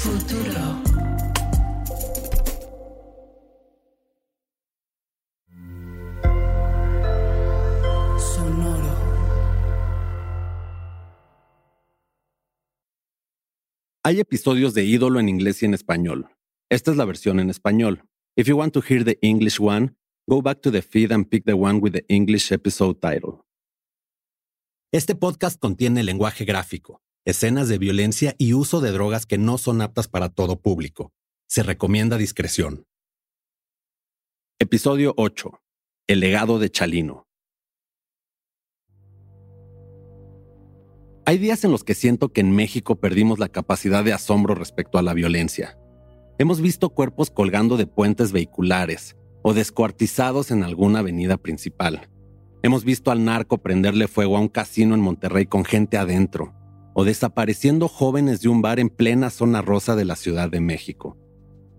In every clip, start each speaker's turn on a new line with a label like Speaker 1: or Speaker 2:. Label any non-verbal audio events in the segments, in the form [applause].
Speaker 1: Futuro. Sonoro.
Speaker 2: Hay episodios de Ídolo en inglés y en español. Esta es la versión en español. If you want to hear the English one, go back to the feed and pick the one with the English episode title. Este podcast contiene lenguaje gráfico, escenas de violencia y uso de drogas que no son aptas para todo público. Se recomienda discreción. Episodio 8. El legado de Chalino. Hay días en los que siento que en México perdimos la capacidad de asombro respecto a la violencia. Hemos visto cuerpos colgando de puentes vehiculares o descuartizados en alguna avenida principal. Hemos visto al narco prenderle fuego a un casino en Monterrey con gente adentro, o desapareciendo jóvenes de un bar en plena zona rosa de la Ciudad de México.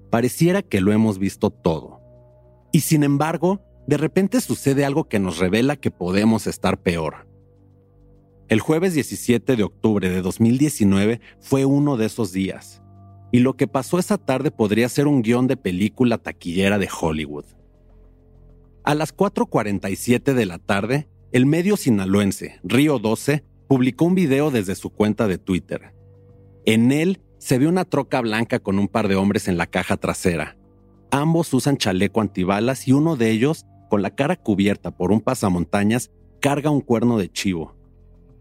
Speaker 2: Pareciera que lo hemos visto todo. Y sin embargo, de repente sucede algo que nos revela que podemos estar peor. El jueves 17 de octubre de 2019 fue uno de esos días, y lo que pasó esa tarde podría ser un guion de película taquillera de Hollywood. A las 4.47 de la tarde, el medio sinaloense Río 12 publicó un video desde su cuenta de Twitter. En él se ve una troca blanca con un par de hombres en la caja trasera. Ambos usan chaleco antibalas y uno de ellos, con la cara cubierta por un pasamontañas, carga un cuerno de chivo.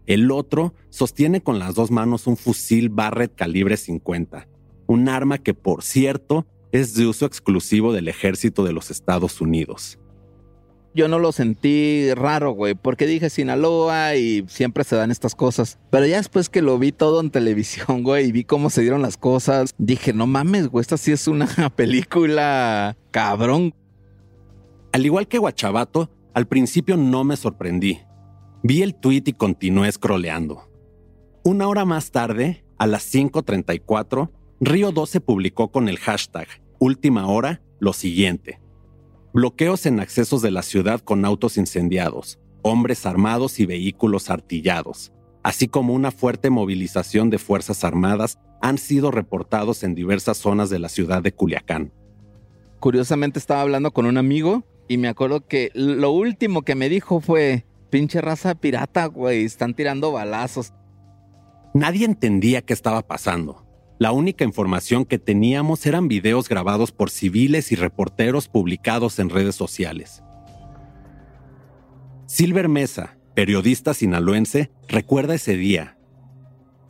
Speaker 2: El otro sostiene con las dos manos un fusil Barrett calibre 50, un arma que, por cierto, es de uso exclusivo del ejército de los Estados Unidos
Speaker 3: yo no lo sentí raro, güey, porque dije Sinaloa y siempre se dan estas cosas. Pero ya después que lo vi todo en televisión, [laughs] güey, y vi cómo se dieron las cosas, dije, no mames, güey, esta sí es una [laughs] película cabrón.
Speaker 2: Al igual que Guachabato, al principio no me sorprendí. Vi el tweet y continué scrolleando. Una hora más tarde, a las 5.34, Río 12 publicó con el hashtag Última Hora lo siguiente bloqueos en accesos de la ciudad con autos incendiados, hombres armados y vehículos artillados, así como una fuerte movilización de Fuerzas Armadas han sido reportados en diversas zonas de la ciudad de Culiacán.
Speaker 3: Curiosamente estaba hablando con un amigo y me acuerdo que lo último que me dijo fue, pinche raza pirata, güey, están tirando balazos.
Speaker 2: Nadie entendía qué estaba pasando. La única información que teníamos eran videos grabados por civiles y reporteros publicados en redes sociales. Silver Mesa, periodista sinaloense, recuerda ese día.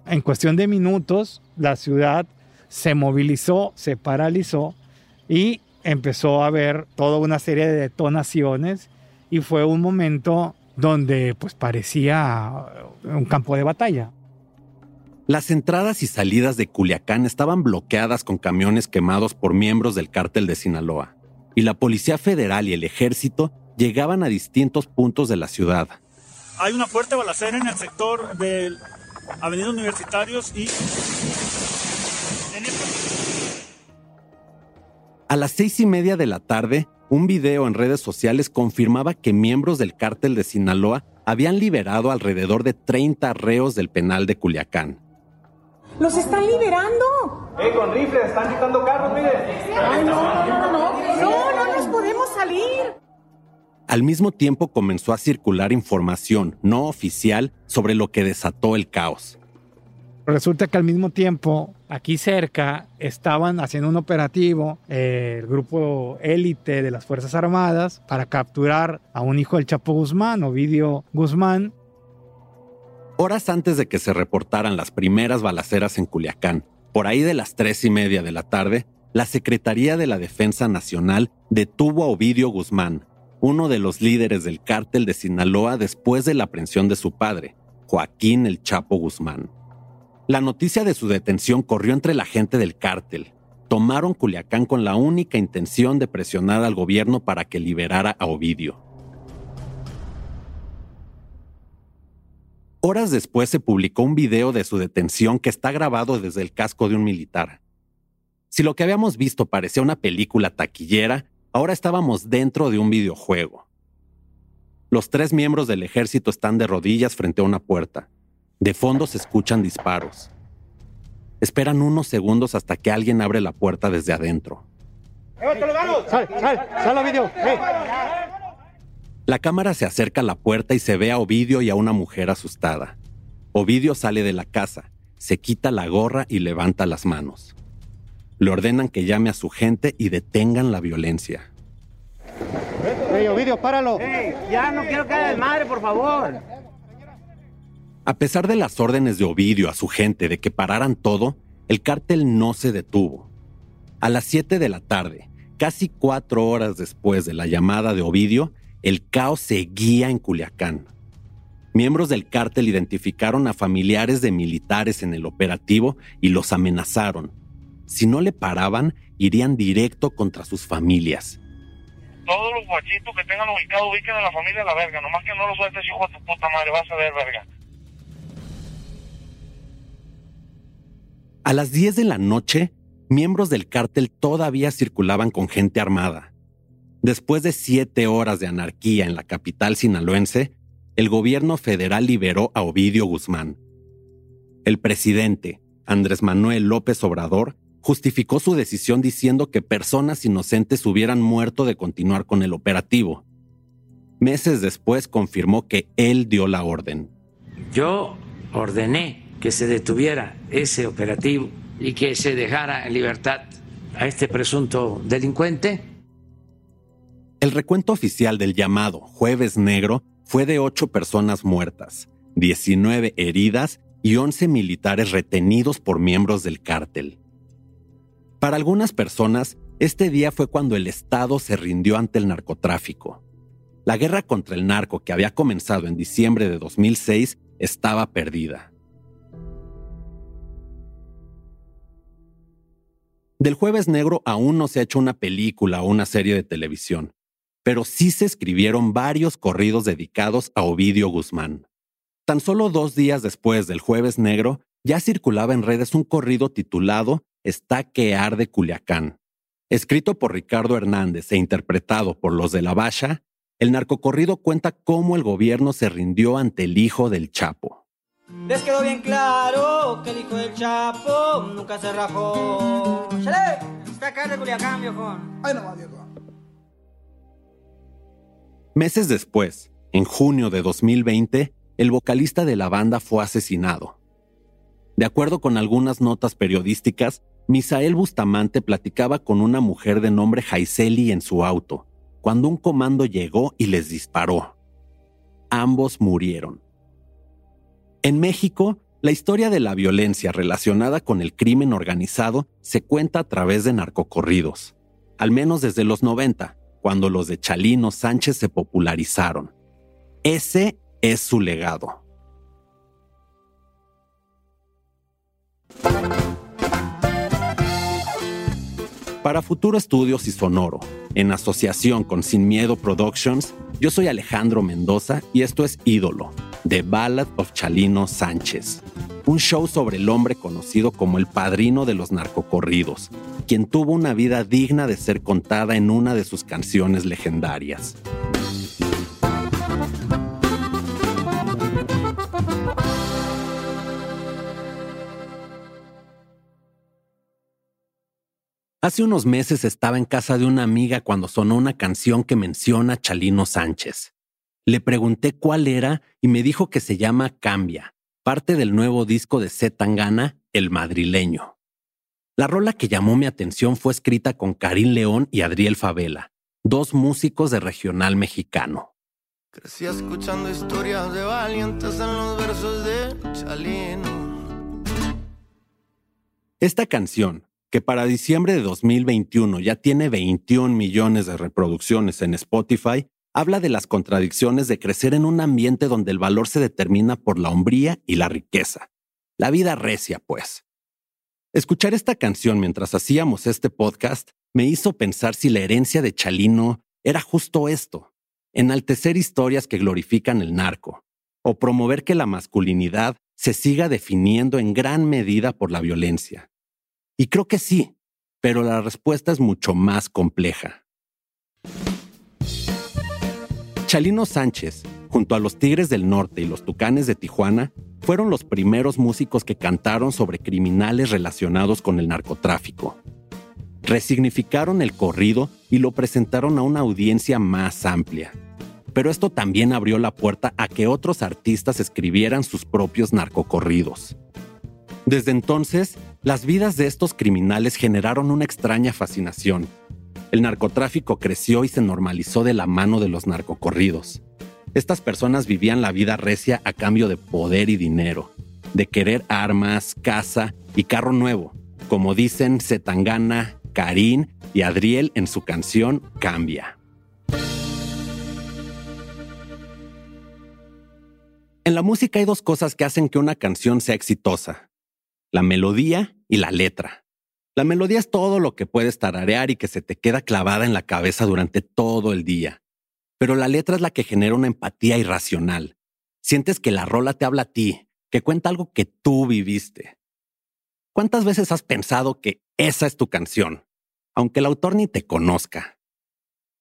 Speaker 4: En cuestión de minutos, la ciudad se movilizó, se paralizó y empezó a haber toda una serie de detonaciones y fue un momento donde pues parecía un campo de batalla.
Speaker 2: Las entradas y salidas de Culiacán estaban bloqueadas con camiones quemados por miembros del cártel de Sinaloa, y la Policía Federal y el Ejército llegaban a distintos puntos de la ciudad.
Speaker 5: Hay una fuerte balacera en el sector de Avenida Universitarios y...
Speaker 2: A las seis y media de la tarde, un video en redes sociales confirmaba que miembros del cártel de Sinaloa habían liberado alrededor de 30 reos del penal de Culiacán.
Speaker 6: ¡Los están liberando!
Speaker 7: ¡Eh, con rifles! ¡Están quitando carros, miren!
Speaker 6: ¡Ay, no, no, no, no! ¡No, no nos podemos salir!
Speaker 2: Al mismo tiempo comenzó a circular información no oficial sobre lo que desató el caos.
Speaker 4: Resulta que al mismo tiempo, aquí cerca, estaban haciendo un operativo, eh, el grupo élite de las Fuerzas Armadas, para capturar a un hijo del Chapo Guzmán, Ovidio Guzmán,
Speaker 2: Horas antes de que se reportaran las primeras balaceras en Culiacán, por ahí de las tres y media de la tarde, la Secretaría de la Defensa Nacional detuvo a Ovidio Guzmán, uno de los líderes del cártel de Sinaloa después de la aprehensión de su padre, Joaquín el Chapo Guzmán. La noticia de su detención corrió entre la gente del cártel. Tomaron Culiacán con la única intención de presionar al gobierno para que liberara a Ovidio. Horas después se publicó un video de su detención que está grabado desde el casco de un militar. Si lo que habíamos visto parecía una película taquillera, ahora estábamos dentro de un videojuego. Los tres miembros del ejército están de rodillas frente a una puerta. De fondo se escuchan disparos. Esperan unos segundos hasta que alguien abre la puerta desde adentro.
Speaker 4: Sal, sal, sal a video.
Speaker 2: La cámara se acerca a la puerta y se ve a Ovidio y a una mujer asustada. Ovidio sale de la casa, se quita la gorra y levanta las manos. Le ordenan que llame a su gente y detengan la violencia.
Speaker 4: Ey, Ovidio, páralo.
Speaker 7: Ya no quiero que haga madre, por favor.
Speaker 2: A pesar de las órdenes de Ovidio a su gente de que pararan todo, el cártel no se detuvo. A las 7 de la tarde, casi cuatro horas después de la llamada de Ovidio, el caos seguía en Culiacán. Miembros del cártel identificaron a familiares de militares en el operativo y los amenazaron. Si no le paraban, irían directo contra sus familias.
Speaker 1: Todos los guachitos que tengan ubicado, ubiquen a la familia a la verga. Nomás que no lo sueltes, hijo de tu puta madre, vas a ver, verga.
Speaker 2: A las 10 de la noche, miembros del cártel todavía circulaban con gente armada. Después de siete horas de anarquía en la capital sinaloense, el gobierno federal liberó a Ovidio Guzmán. El presidente, Andrés Manuel López Obrador, justificó su decisión diciendo que personas inocentes hubieran muerto de continuar con el operativo. Meses después confirmó que él dio la orden.
Speaker 8: Yo ordené que se detuviera ese operativo y que se dejara en libertad a este presunto delincuente.
Speaker 2: El recuento oficial del llamado Jueves Negro fue de ocho personas muertas, 19 heridas y 11 militares retenidos por miembros del cártel. Para algunas personas, este día fue cuando el Estado se rindió ante el narcotráfico. La guerra contra el narco que había comenzado en diciembre de 2006 estaba perdida. Del jueves negro aún no se ha hecho una película o una serie de televisión, pero sí se escribieron varios corridos dedicados a Ovidio Guzmán. Tan solo dos días después del jueves negro, ya circulaba en redes un corrido titulado Está que arde Culiacán. Escrito por Ricardo Hernández e interpretado por los de la Bacha, el narcocorrido cuenta cómo el gobierno se rindió ante el hijo del Chapo.
Speaker 9: Les quedó bien claro que el hijo del Chapo nunca se rajó. ¡Chale! Está acá de Culiacán, viejón. Ay, no va, viejo.
Speaker 2: Meses después, en junio de 2020, el vocalista de la banda fue asesinado. De acuerdo con algunas notas periodísticas, Misael Bustamante platicaba con una mujer de nombre Jaiseli en su auto, cuando un comando llegó y les disparó. Ambos murieron. En México, la historia de la violencia relacionada con el crimen organizado se cuenta a través de narcocorridos, al menos desde los 90, cuando los de Chalino Sánchez se popularizaron. Ese es su legado. Para Futuro Estudios y Sonoro, en asociación con Sin Miedo Productions, yo soy Alejandro Mendoza y esto es Ídolo, The Ballad of Chalino Sánchez, un show sobre el hombre conocido como el padrino de los narcocorridos, quien tuvo una vida digna de ser contada en una de sus canciones legendarias. Hace unos meses estaba en casa de una amiga cuando sonó una canción que menciona a Chalino Sánchez. Le pregunté cuál era y me dijo que se llama Cambia, parte del nuevo disco de Z Tangana, El Madrileño. La rola que llamó mi atención fue escrita con Karim León y Adriel Favela, dos músicos de regional mexicano.
Speaker 10: Crecí escuchando historias de valientes en los versos de Chalino.
Speaker 2: Esta canción, que para diciembre de 2021 ya tiene 21 millones de reproducciones en Spotify, habla de las contradicciones de crecer en un ambiente donde el valor se determina por la hombría y la riqueza. La vida recia, pues. Escuchar esta canción mientras hacíamos este podcast me hizo pensar si la herencia de Chalino era justo esto, enaltecer historias que glorifican el narco, o promover que la masculinidad se siga definiendo en gran medida por la violencia. Y creo que sí, pero la respuesta es mucho más compleja. Chalino Sánchez, junto a los Tigres del Norte y los Tucanes de Tijuana, fueron los primeros músicos que cantaron sobre criminales relacionados con el narcotráfico. Resignificaron el corrido y lo presentaron a una audiencia más amplia. Pero esto también abrió la puerta a que otros artistas escribieran sus propios narcocorridos. Desde entonces, las vidas de estos criminales generaron una extraña fascinación. El narcotráfico creció y se normalizó de la mano de los narcocorridos. Estas personas vivían la vida recia a cambio de poder y dinero, de querer armas, casa y carro nuevo, como dicen Zetangana, Karim y Adriel en su canción Cambia. En la música hay dos cosas que hacen que una canción sea exitosa. La melodía y la letra. La melodía es todo lo que puedes tararear y que se te queda clavada en la cabeza durante todo el día. Pero la letra es la que genera una empatía irracional. Sientes que la rola te habla a ti, que cuenta algo que tú viviste. ¿Cuántas veces has pensado que esa es tu canción, aunque el autor ni te conozca?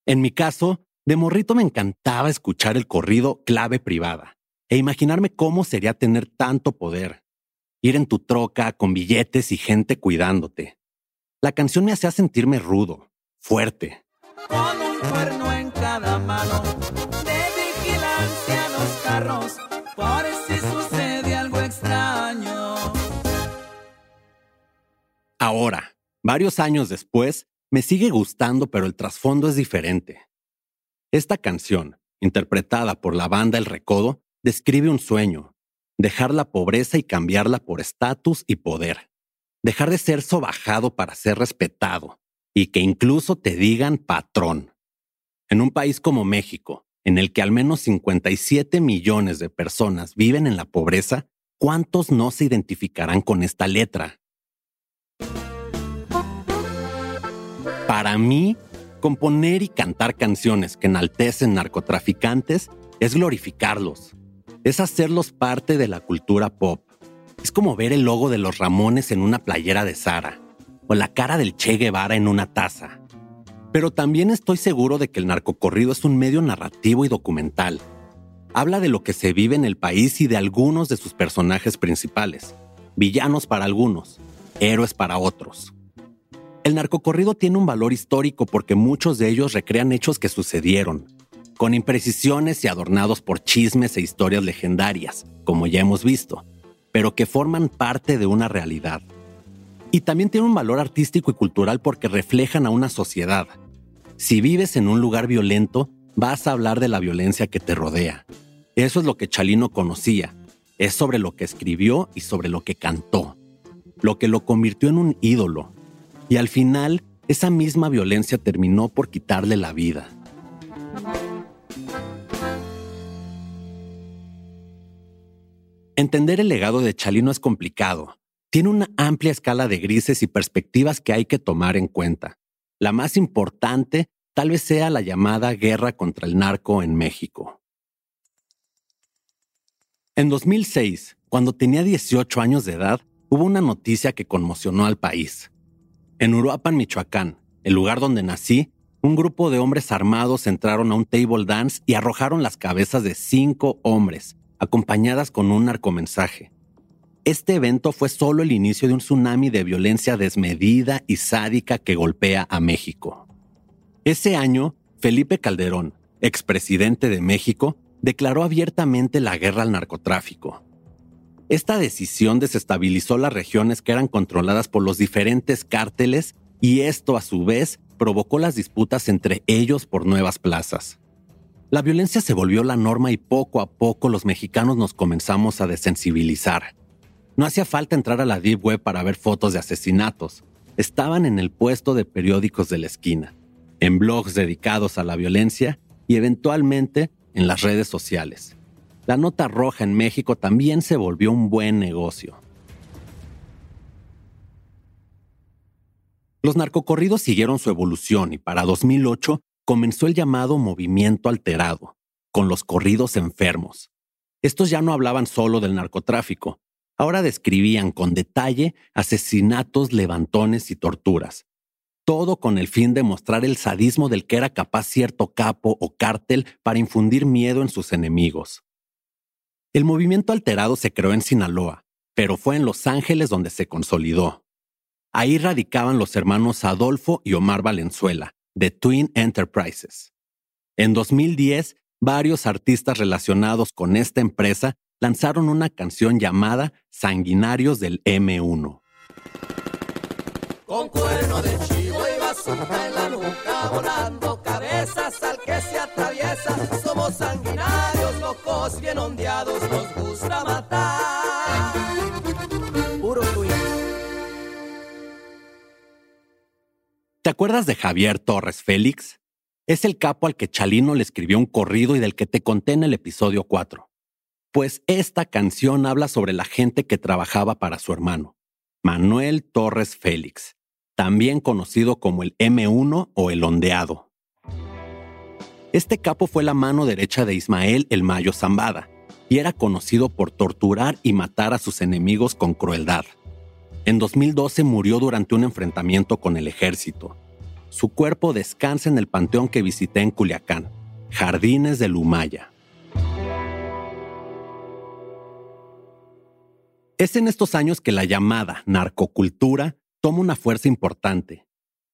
Speaker 2: En mi caso, de morrito me encantaba escuchar el corrido clave privada e imaginarme cómo sería tener tanto poder. Ir en tu troca con billetes y gente cuidándote. La canción me hacía sentirme rudo, fuerte,
Speaker 11: con un cuerno en cada mano, de vigilancia a los carros, por si sucede algo extraño.
Speaker 2: Ahora, varios años después, me sigue gustando, pero el trasfondo es diferente. Esta canción, interpretada por la banda El Recodo, describe un sueño, dejar la pobreza y cambiarla por estatus y poder, dejar de ser sobajado para ser respetado, y que incluso te digan patrón. En un país como México, en el que al menos 57 millones de personas viven en la pobreza, ¿cuántos no se identificarán con esta letra? Para mí, componer y cantar canciones que enaltecen narcotraficantes es glorificarlos, es hacerlos parte de la cultura pop. Es como ver el logo de los Ramones en una playera de Sara o la cara del Che Guevara en una taza. Pero también estoy seguro de que el narcocorrido es un medio narrativo y documental. Habla de lo que se vive en el país y de algunos de sus personajes principales. Villanos para algunos, héroes para otros. El narcocorrido tiene un valor histórico porque muchos de ellos recrean hechos que sucedieron, con imprecisiones y adornados por chismes e historias legendarias, como ya hemos visto, pero que forman parte de una realidad. Y también tiene un valor artístico y cultural porque reflejan a una sociedad. Si vives en un lugar violento, vas a hablar de la violencia que te rodea. Eso es lo que Chalino conocía. Es sobre lo que escribió y sobre lo que cantó. Lo que lo convirtió en un ídolo. Y al final, esa misma violencia terminó por quitarle la vida. Entender el legado de Chalino es complicado, tiene una amplia escala de grises y perspectivas que hay que tomar en cuenta. La más importante tal vez sea la llamada guerra contra el narco en México. En 2006, cuando tenía 18 años de edad, hubo una noticia que conmocionó al país. En Uruapan, Michoacán, el lugar donde nací, un grupo de hombres armados entraron a un table dance y arrojaron las cabezas de cinco hombres, acompañadas con un narcomensaje. Este evento fue solo el inicio de un tsunami de violencia desmedida y sádica que golpea a México. Ese año, Felipe Calderón, expresidente de México, declaró abiertamente la guerra al narcotráfico. Esta decisión desestabilizó las regiones que eran controladas por los diferentes cárteles y esto a su vez provocó las disputas entre ellos por nuevas plazas. La violencia se volvió la norma y poco a poco los mexicanos nos comenzamos a desensibilizar. No hacía falta entrar a la Deep Web para ver fotos de asesinatos. Estaban en el puesto de periódicos de la esquina, en blogs dedicados a la violencia y eventualmente en las redes sociales. La nota roja en México también se volvió un buen negocio. Los narcocorridos siguieron su evolución y para 2008 comenzó el llamado movimiento alterado, con los corridos enfermos. Estos ya no hablaban solo del narcotráfico, Ahora describían con detalle asesinatos, levantones y torturas. Todo con el fin de mostrar el sadismo del que era capaz cierto capo o cártel para infundir miedo en sus enemigos. El movimiento alterado se creó en Sinaloa, pero fue en Los Ángeles donde se consolidó. Ahí radicaban los hermanos Adolfo y Omar Valenzuela, de Twin Enterprises. En 2010, varios artistas relacionados con esta empresa lanzaron una canción llamada Sanguinarios del M1.
Speaker 11: Con cuerno de chivo y bazooka en la nuca, volando cabezas al que se atraviesa. Somos sanguinarios, locos, bien ondeados, nos gusta matar. Puro twin.
Speaker 2: Acuerdas de Javier Torres Félix? Es el capo al que Chalino le escribió un corrido y del que te conté en el episodio 4. Pues esta canción habla sobre la gente que trabajaba para su hermano, Manuel Torres Félix, también conocido como el M1 o el ondeado. Este capo fue la mano derecha de Ismael el Mayo Zambada y era conocido por torturar y matar a sus enemigos con crueldad. En 2012 murió durante un enfrentamiento con el ejército. Su cuerpo descansa en el panteón que visité en Culiacán, Jardines de Lumaya. Es en estos años que la llamada narcocultura toma una fuerza importante.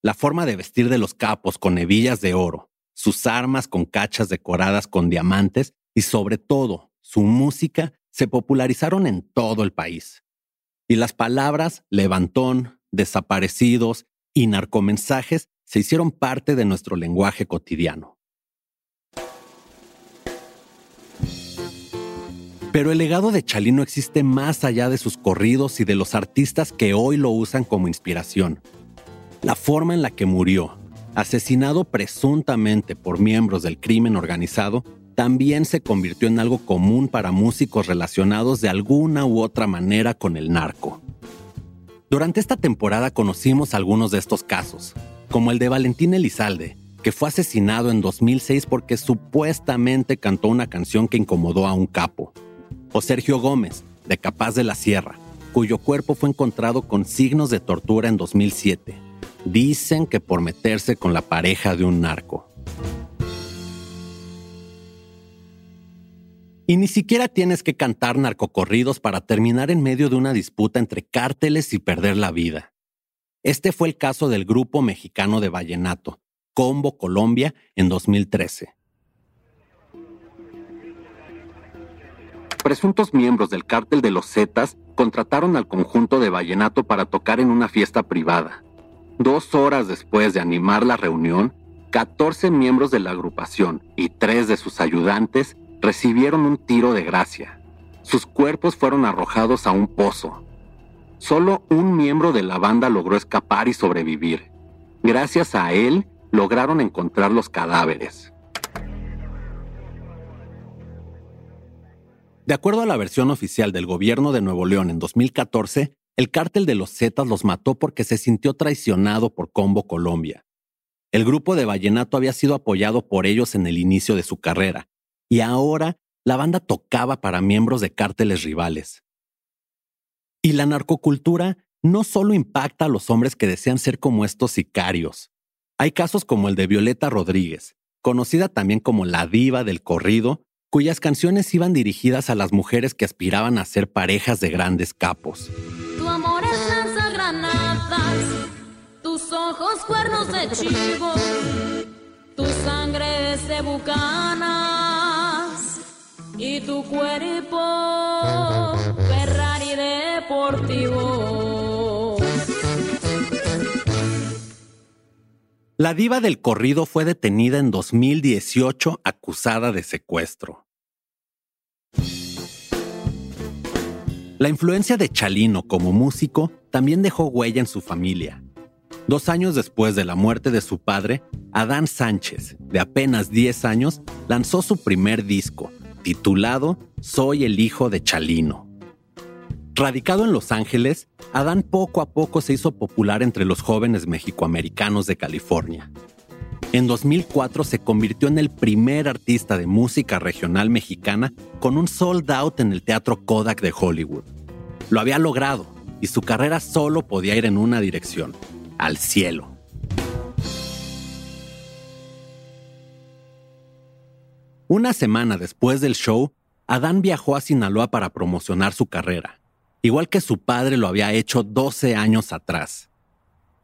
Speaker 2: La forma de vestir de los capos con hebillas de oro, sus armas con cachas decoradas con diamantes y sobre todo su música se popularizaron en todo el país. Y las palabras levantón, desaparecidos y narcomensajes se hicieron parte de nuestro lenguaje cotidiano. Pero el legado de Chalino existe más allá de sus corridos y de los artistas que hoy lo usan como inspiración. La forma en la que murió, asesinado presuntamente por miembros del crimen organizado, también se convirtió en algo común para músicos relacionados de alguna u otra manera con el narco. Durante esta temporada conocimos algunos de estos casos, como el de Valentín Elizalde, que fue asesinado en 2006 porque supuestamente cantó una canción que incomodó a un capo, o Sergio Gómez, de Capaz de la Sierra, cuyo cuerpo fue encontrado con signos de tortura en 2007. Dicen que por meterse con la pareja de un narco. Y ni siquiera tienes que cantar narcocorridos para terminar en medio de una disputa entre cárteles y perder la vida. Este fue el caso del grupo mexicano de vallenato, Combo Colombia, en 2013. Presuntos miembros del cártel de los Zetas contrataron al conjunto de vallenato para tocar en una fiesta privada. Dos horas después de animar la reunión, 14 miembros de la agrupación y tres de sus ayudantes recibieron un tiro de gracia. Sus cuerpos fueron arrojados a un pozo. Solo un miembro de la banda logró escapar y sobrevivir. Gracias a él, lograron encontrar los cadáveres. De acuerdo a la versión oficial del gobierno de Nuevo León en 2014, el cártel de los Zetas los mató porque se sintió traicionado por Combo Colombia. El grupo de Vallenato había sido apoyado por ellos en el inicio de su carrera, y ahora la banda tocaba para miembros de cárteles rivales. Y la narcocultura no solo impacta a los hombres que desean ser como estos sicarios. Hay casos como el de Violeta Rodríguez, conocida también como la diva del corrido, cuyas canciones iban dirigidas a las mujeres que aspiraban a ser parejas de grandes capos.
Speaker 12: Tu amor es lanzagranadas, tus ojos cuernos de chivo, tu sangre es de bucanas y tu cuerpo
Speaker 2: La diva del corrido fue detenida en 2018 acusada de secuestro. La influencia de Chalino como músico también dejó huella en su familia. Dos años después de la muerte de su padre, Adán Sánchez, de apenas 10 años, lanzó su primer disco, titulado Soy el hijo de Chalino. Radicado en Los Ángeles, Adán poco a poco se hizo popular entre los jóvenes mexicoamericanos de California. En 2004 se convirtió en el primer artista de música regional mexicana con un sold out en el Teatro Kodak de Hollywood. Lo había logrado y su carrera solo podía ir en una dirección, al cielo. Una semana después del show, Adán viajó a Sinaloa para promocionar su carrera, igual que su padre lo había hecho 12 años atrás.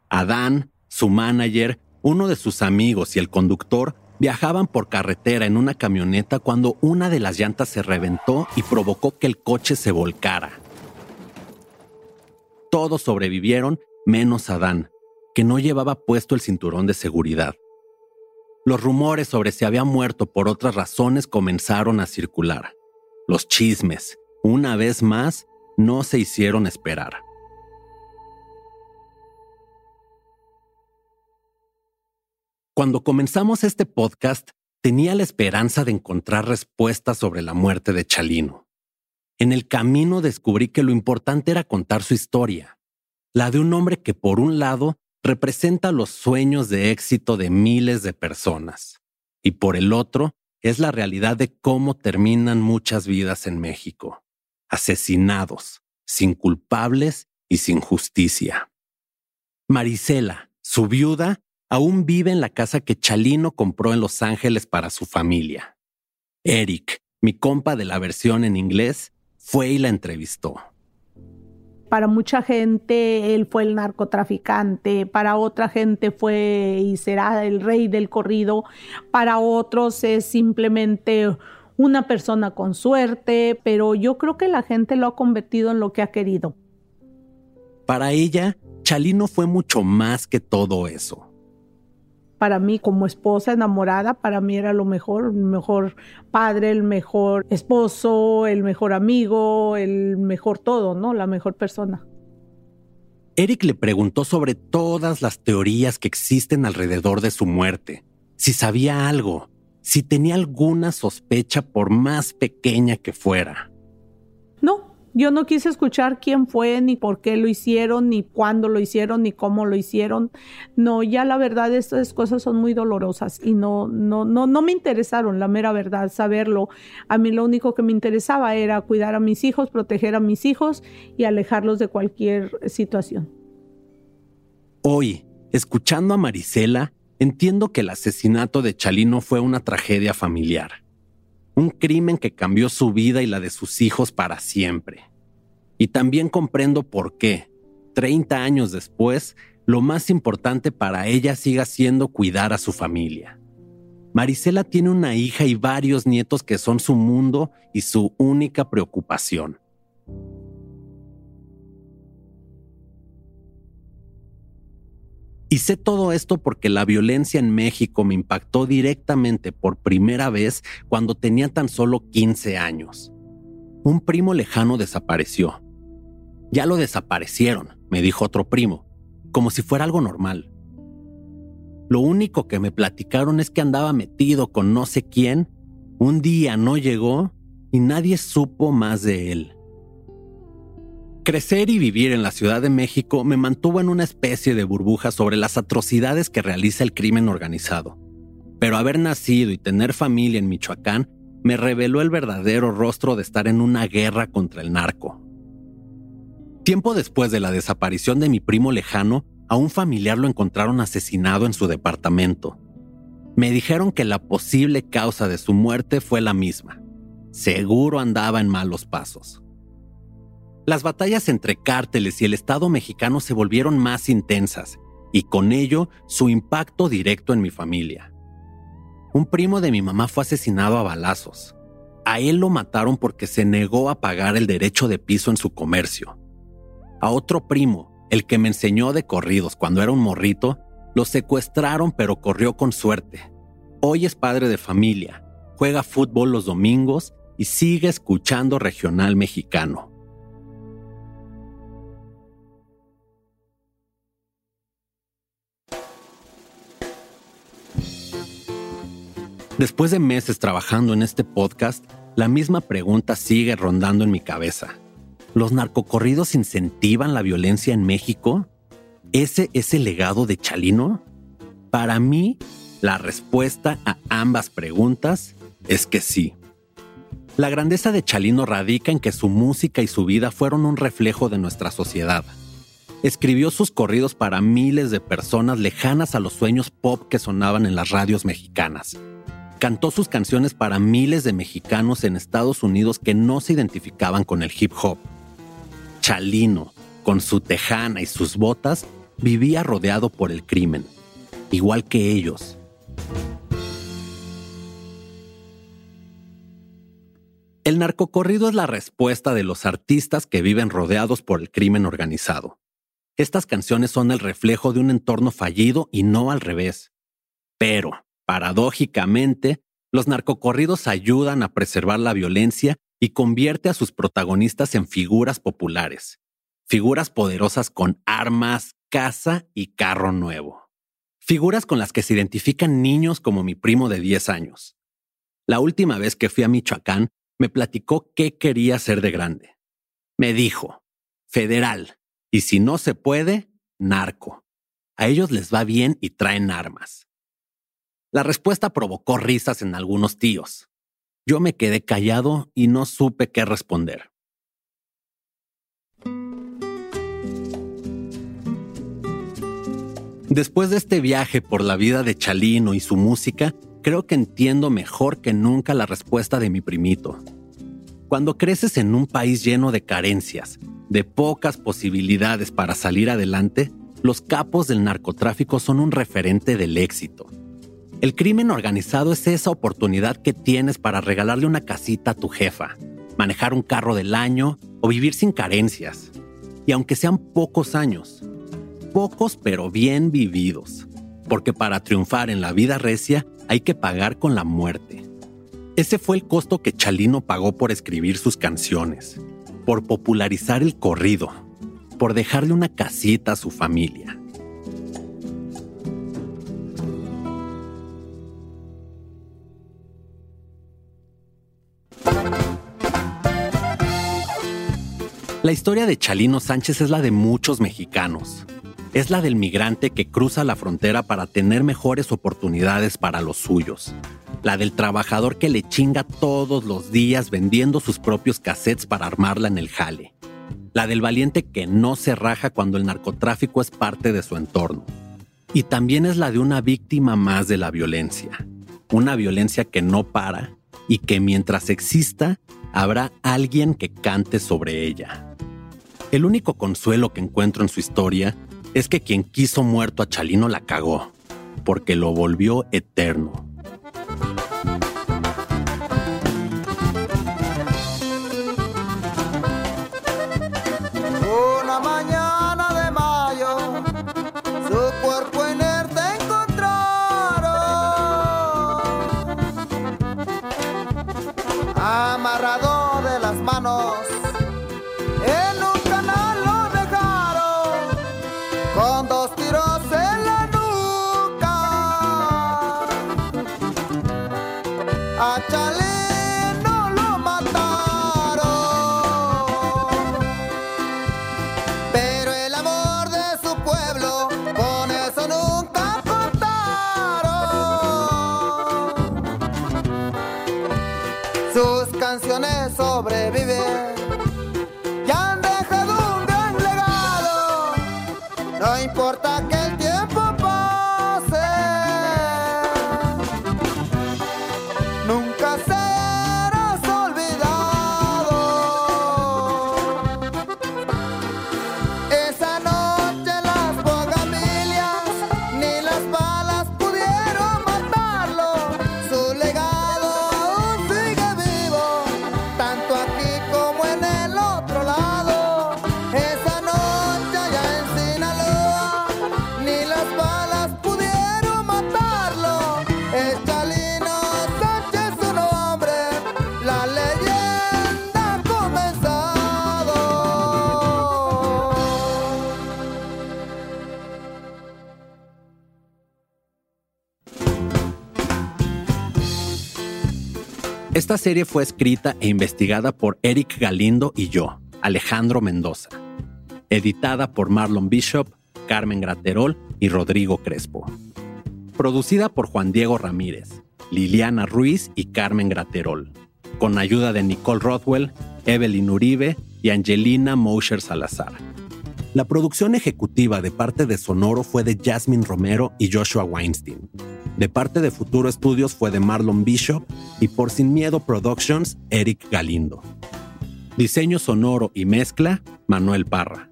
Speaker 2: Adán, su manager, uno de sus amigos y el conductor viajaban por carretera en una camioneta cuando una de las llantas se reventó y provocó que el coche se volcara. Todos sobrevivieron menos Adán, que no llevaba puesto el cinturón de seguridad. Los rumores sobre si había muerto por otras razones comenzaron a circular. Los chismes, una vez más, no se hicieron esperar. Cuando comenzamos este podcast, tenía la esperanza de encontrar respuestas sobre la muerte de Chalino. En el camino descubrí que lo importante era contar su historia, la de un hombre que por un lado representa los sueños de éxito de miles de personas y por el otro es la realidad de cómo terminan muchas vidas en México, asesinados, sin culpables y sin justicia. Marisela, su viuda, aún vive en la casa que Chalino compró en Los Ángeles para su familia. Eric, mi compa de la versión en inglés, fue y la entrevistó
Speaker 13: para mucha gente él fue el narcotraficante, para otra gente fue y será el rey del corrido, para otros es simplemente una persona con suerte, pero yo creo que la gente lo ha convertido en lo que ha querido.
Speaker 2: Para ella, Chalino fue mucho más que todo eso
Speaker 13: para mí como esposa enamorada, para mí era lo mejor, el mejor padre, el mejor esposo, el mejor amigo, el mejor todo, ¿no? La mejor persona.
Speaker 2: Eric le preguntó sobre todas las teorías que existen alrededor de su muerte, si sabía algo, si tenía alguna sospecha por más pequeña que fuera.
Speaker 13: No, yo no quise escuchar quién fue, ni por qué lo hicieron, ni cuándo lo hicieron, ni cómo lo hicieron. No, ya la verdad, estas cosas son muy dolorosas y no, no, no, no me interesaron, la mera verdad, saberlo. A mí lo único que me interesaba era cuidar a mis hijos, proteger a mis hijos y alejarlos de cualquier situación.
Speaker 2: Hoy, escuchando a Marisela, entiendo que el asesinato de Chalino fue una tragedia familiar un crimen que cambió su vida y la de sus hijos para siempre. Y también comprendo por qué, 30 años después, lo más importante para ella siga siendo cuidar a su familia. Marisela tiene una hija y varios nietos que son su mundo y su única preocupación. Y sé todo esto porque la violencia en México me impactó directamente por primera vez cuando tenía tan solo 15 años. Un primo lejano desapareció. Ya lo desaparecieron, me dijo otro primo, como si fuera algo normal. Lo único que me platicaron es que andaba metido con no sé quién, un día no llegó y nadie supo más de él. Crecer y vivir en la Ciudad de México me mantuvo en una especie de burbuja sobre las atrocidades que realiza el crimen organizado. Pero haber nacido y tener familia en Michoacán me reveló el verdadero rostro de estar en una guerra contra el narco. Tiempo después de la desaparición de mi primo lejano, a un familiar lo encontraron asesinado en su departamento. Me dijeron que la posible causa de su muerte fue la misma. Seguro andaba en malos pasos. Las batallas entre cárteles y el Estado mexicano se volvieron más intensas, y con ello su impacto directo en mi familia. Un primo de mi mamá fue asesinado a balazos. A él lo mataron porque se negó a pagar el derecho de piso en su comercio. A otro primo, el que me enseñó de corridos cuando era un morrito, lo secuestraron pero corrió con suerte. Hoy es padre de familia, juega fútbol los domingos y sigue escuchando regional mexicano. Después de meses trabajando en este podcast, la misma pregunta sigue rondando en mi cabeza. ¿Los narcocorridos incentivan la violencia en México? ¿Ese es el legado de Chalino? Para mí, la respuesta a ambas preguntas es que sí. La grandeza de Chalino radica en que su música y su vida fueron un reflejo de nuestra sociedad. Escribió sus corridos para miles de personas lejanas a los sueños pop que sonaban en las radios mexicanas Cantó sus canciones para miles de mexicanos en Estados Unidos que no se identificaban con el hip hop. Chalino, con su tejana y sus botas, vivía rodeado por el crimen, igual que ellos. El narcocorrido es la respuesta de los artistas que viven rodeados por el crimen organizado. Estas canciones son el reflejo de un entorno fallido y no al revés. Pero, paradójicamente, los narcocorridos ayudan a preservar la violencia y convierte a sus protagonistas en figuras populares, figuras poderosas con armas, casa y carro nuevo. Figuras con las que se identifican niños como mi primo de 10 años. La última vez que fui a Michoacán, me platicó qué quería ser de grande. Me dijo, federal, y si no se puede, narco. A ellos les va bien y traen armas. La respuesta provocó risas en algunos tíos. Yo me quedé callado y no supe qué responder. Después de este viaje por la vida de Chalino y su música, creo que entiendo mejor que nunca la respuesta de mi primito. Cuando creces en un país lleno de carencias, de pocas posibilidades para salir adelante, los capos del narcotráfico son un referente del éxito. El crimen organizado es esa oportunidad que tienes para regalarle una casita a tu jefa, manejar un carro del año o vivir sin carencias. Y aunque sean pocos años, pocos pero bien vividos, porque para triunfar en la vida recia hay que pagar con la muerte. Ese fue el costo que Chalino pagó por escribir sus canciones, por popularizar el corrido, por dejarle una casita a su familia. La historia de Chalino Sánchez es la de muchos mexicanos, es la del migrante que cruza la frontera para tener mejores oportunidades para los suyos. La del trabajador que le chinga todos los días vendiendo sus propios cassettes para armarla en el jale. La del valiente que no se raja cuando el narcotráfico es parte de su entorno. Y también es la de una víctima más de la violencia. Una violencia que no para y que mientras exista, habrá alguien que cante sobre ella. El único consuelo que encuentro en su historia es que quien quiso muerto a Chalino la cagó, porque lo volvió eterno. Esta serie fue escrita e investigada por Eric Galindo y yo, Alejandro Mendoza. Editada por Marlon Bishop, Carmen Graterol y Rodrigo Crespo. Producida por Juan Diego Ramírez, Liliana Ruiz y Carmen Graterol. Con ayuda de Nicole Rothwell, Evelyn Uribe y Angelina Mosher Salazar. La producción ejecutiva de parte de Sonoro fue de Jasmine Romero y Joshua Weinstein. De parte de Futuro Studios fue de Marlon Bishop y por Sin Miedo Productions, Eric Galindo. Diseño sonoro y mezcla, Manuel Parra.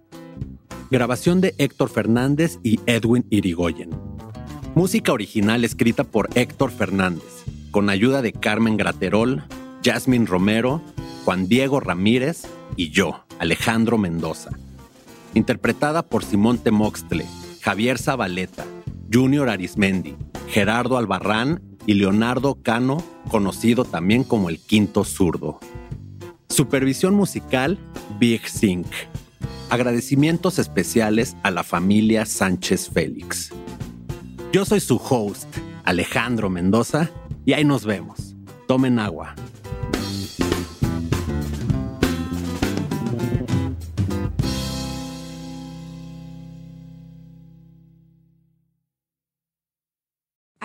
Speaker 2: Grabación de Héctor Fernández y Edwin Irigoyen. Música original escrita por Héctor Fernández, con ayuda de Carmen Graterol, Jasmine Romero, Juan Diego Ramírez y yo, Alejandro Mendoza. Interpretada por Simón Temoxtle, Javier Zabaleta, Junior Arismendi, Gerardo Albarrán y Leonardo Cano, conocido también como el Quinto Zurdo. Supervisión musical, Big Sync. Agradecimientos especiales a la familia Sánchez Félix. Yo soy su host, Alejandro Mendoza, y ahí nos vemos. Tomen agua.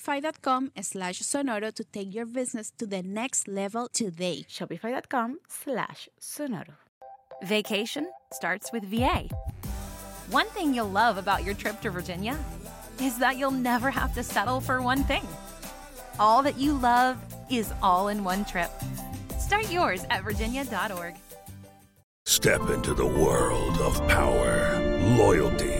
Speaker 14: shopify.com slash sonoro to take your business to the next level today.
Speaker 15: Shopify.com slash sonoro.
Speaker 16: Vacation starts with VA. One thing you'll love about your trip to Virginia is that you'll never have to settle for one thing. All that you love is all in one trip. Start yours at virginia.org.
Speaker 17: Step into the world of power, loyalty,